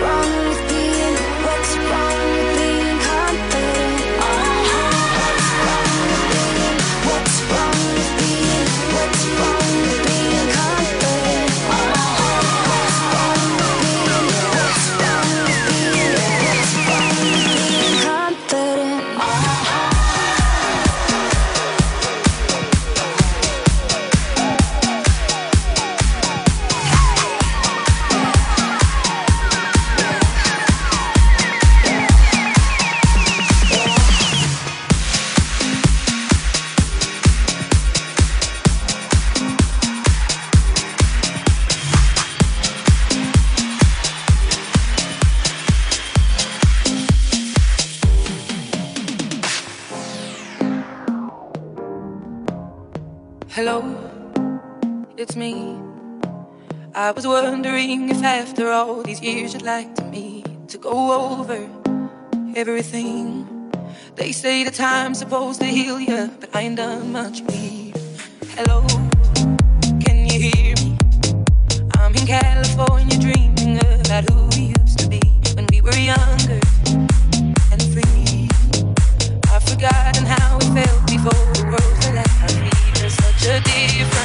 wrong I was wondering if after all these years you'd like to me to go over everything. They say the time's supposed to heal you, but I ain't done much either. Hello, can you hear me? I'm in California dreaming about who we used to be when we were younger There's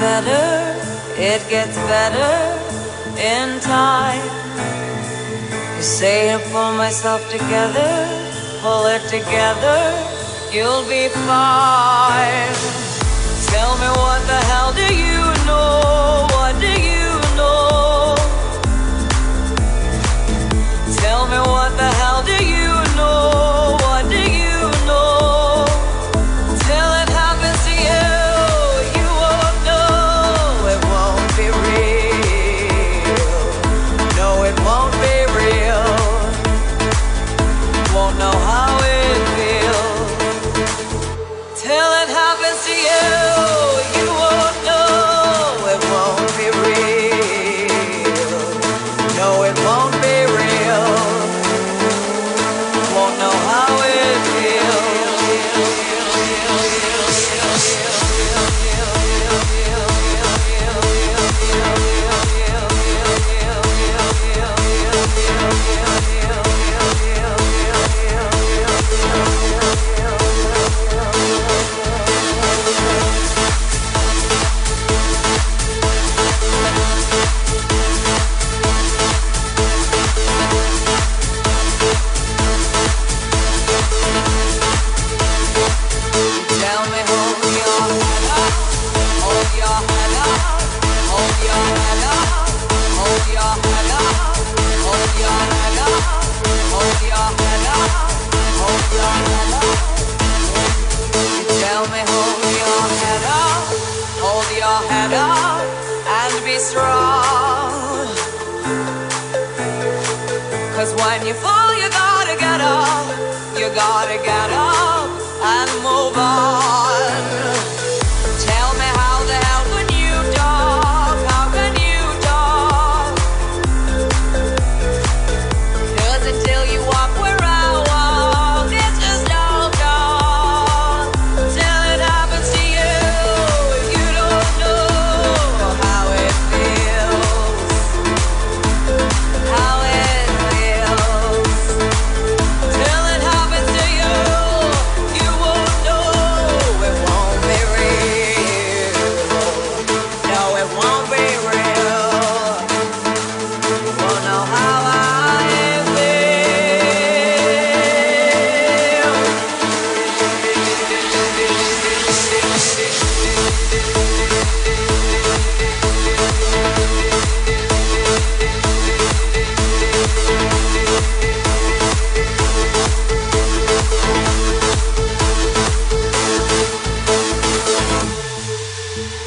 better, it gets better in time. You say I pull myself together, pull it together, you'll be fine. Tell me what the hell do you know?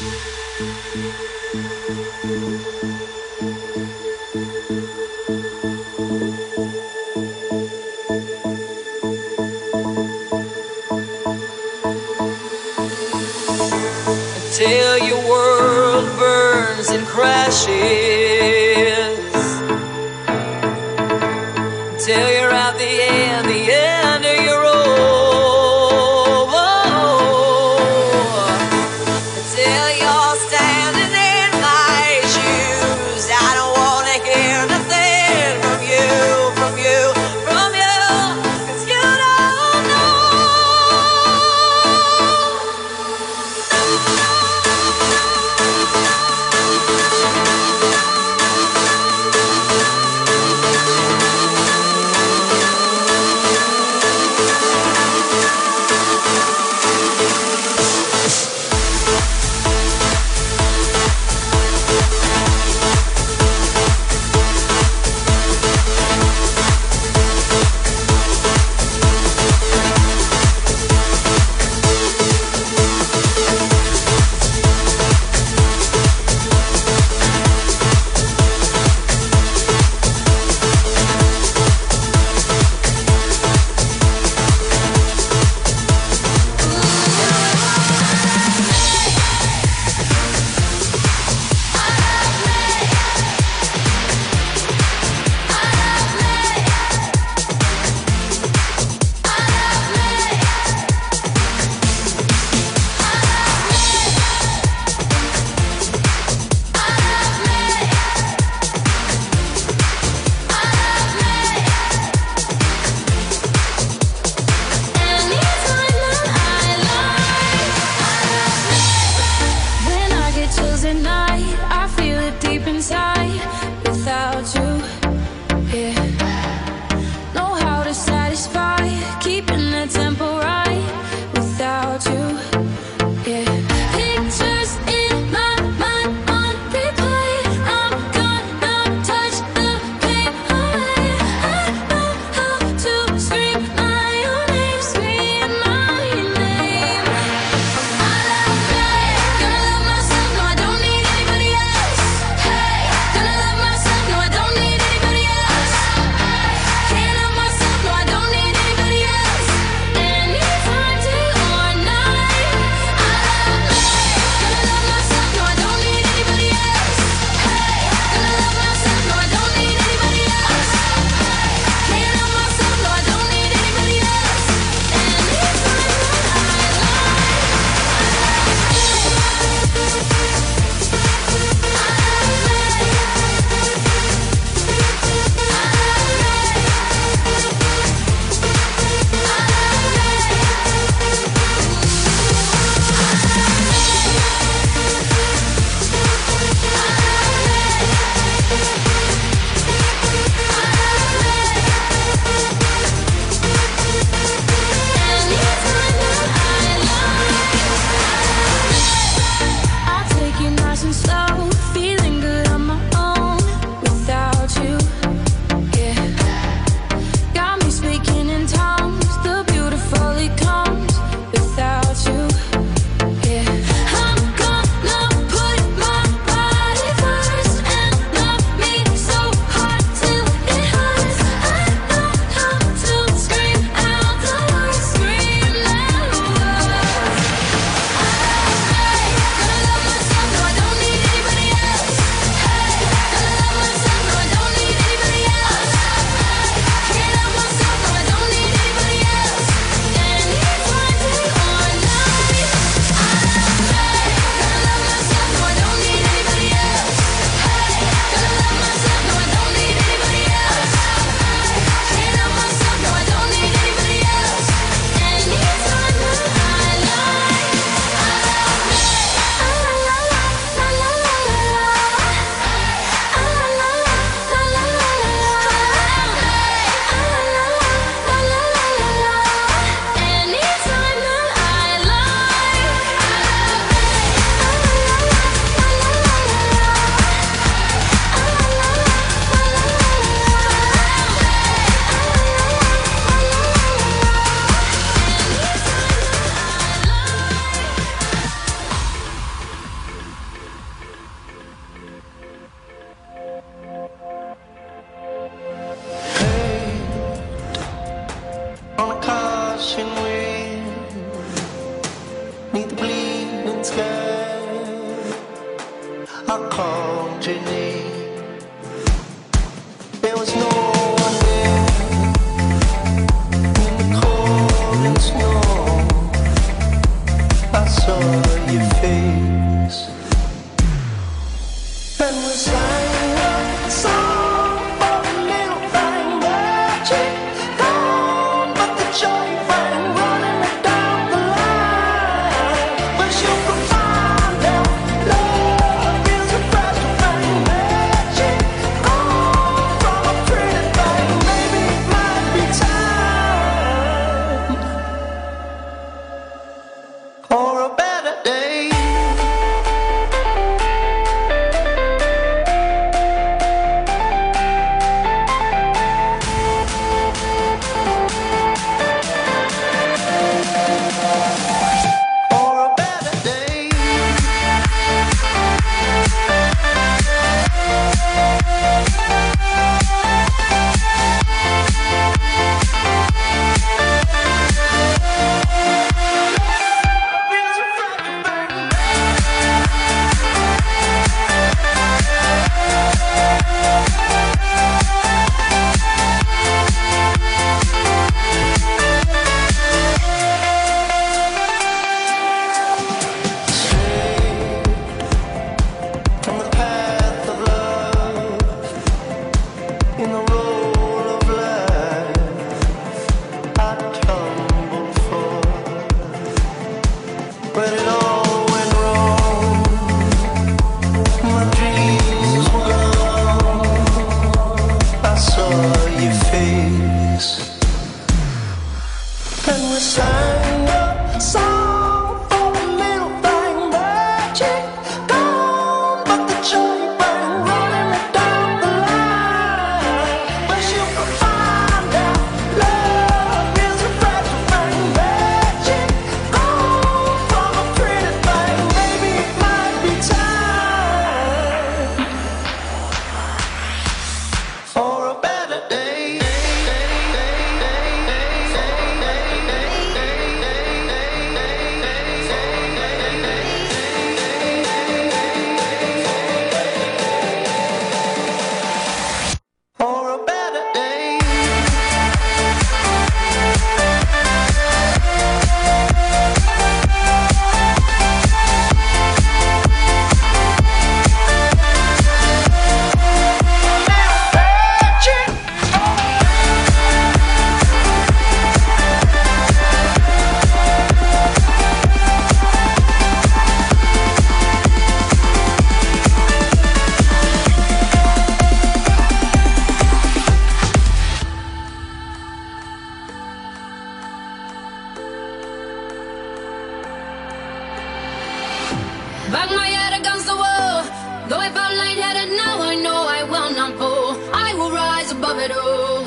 Until your world burns and crashes. Back my head against the wall. Though if I'm lightheaded now, I know I will not fall. I will rise above it all.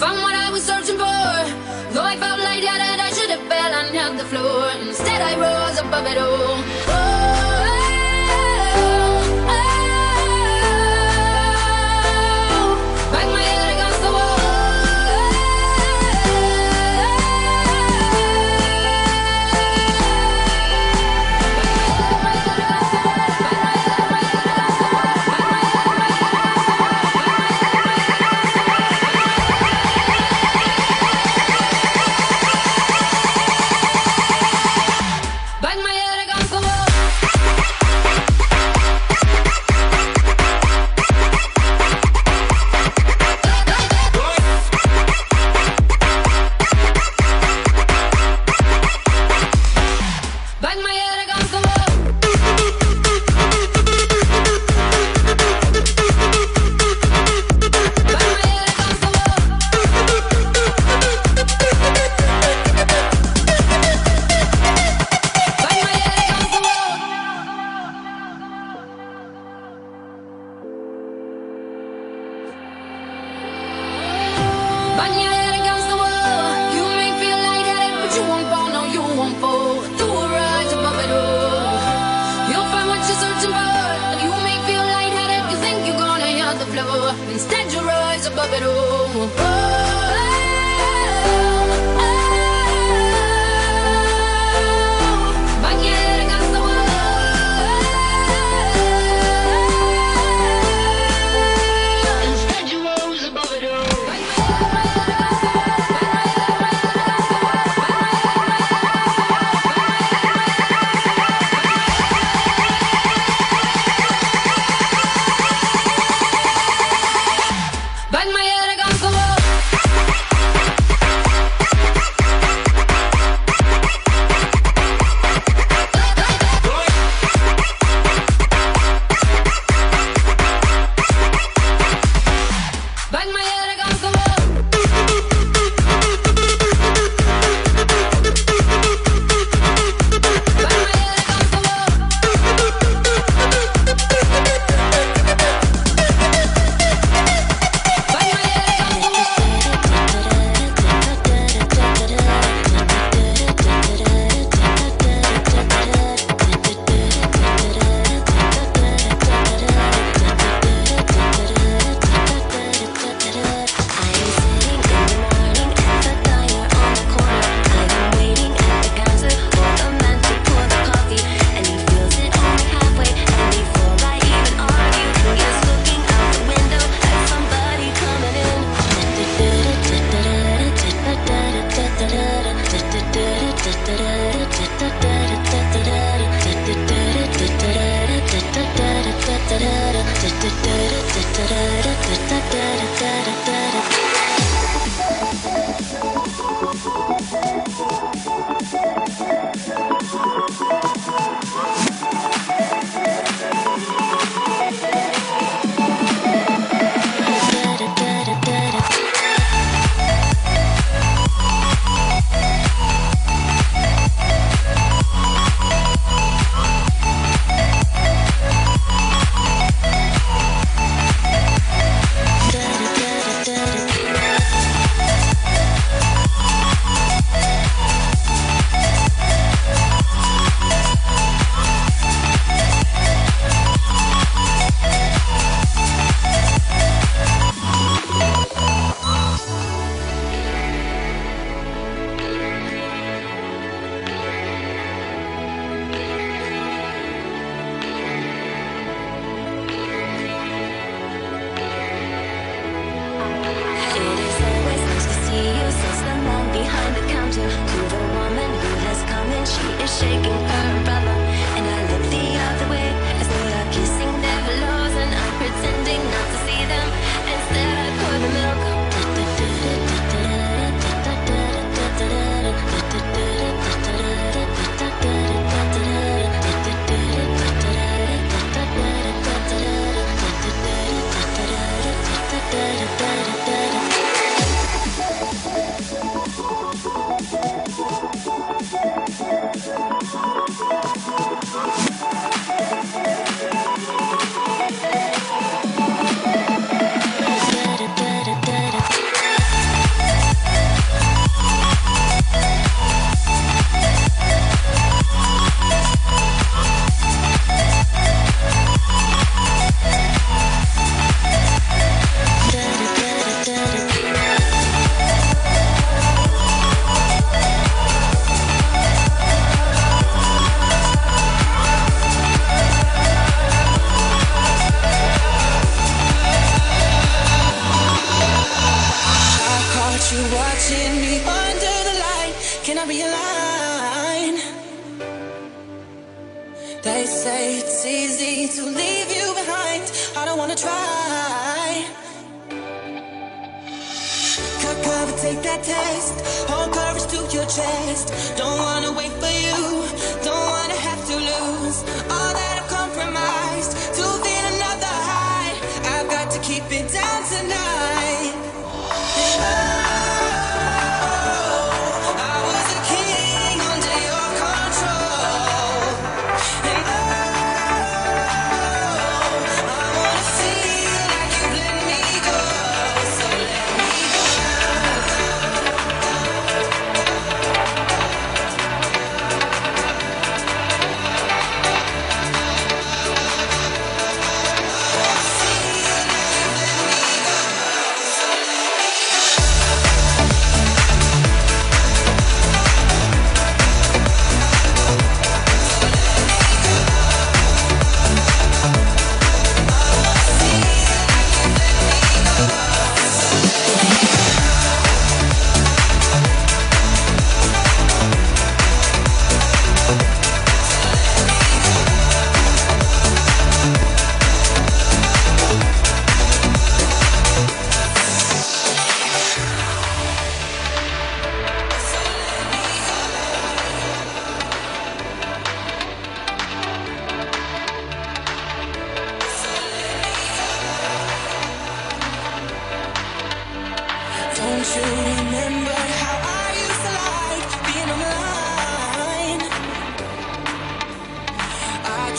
Found what I was searching for. Though I felt lightheaded, I should have fell and held the floor. Instead, I rose above it all. Oh. Watching me under the light. Can I be realign? They say it's easy to leave you behind. I don't wanna try. Cut cover, take that test. Hold courage to your chest. Don't wanna wait for you. Don't wanna have to lose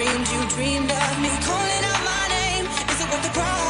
dreamed you dreamed of me calling out my name. Is it worth the price?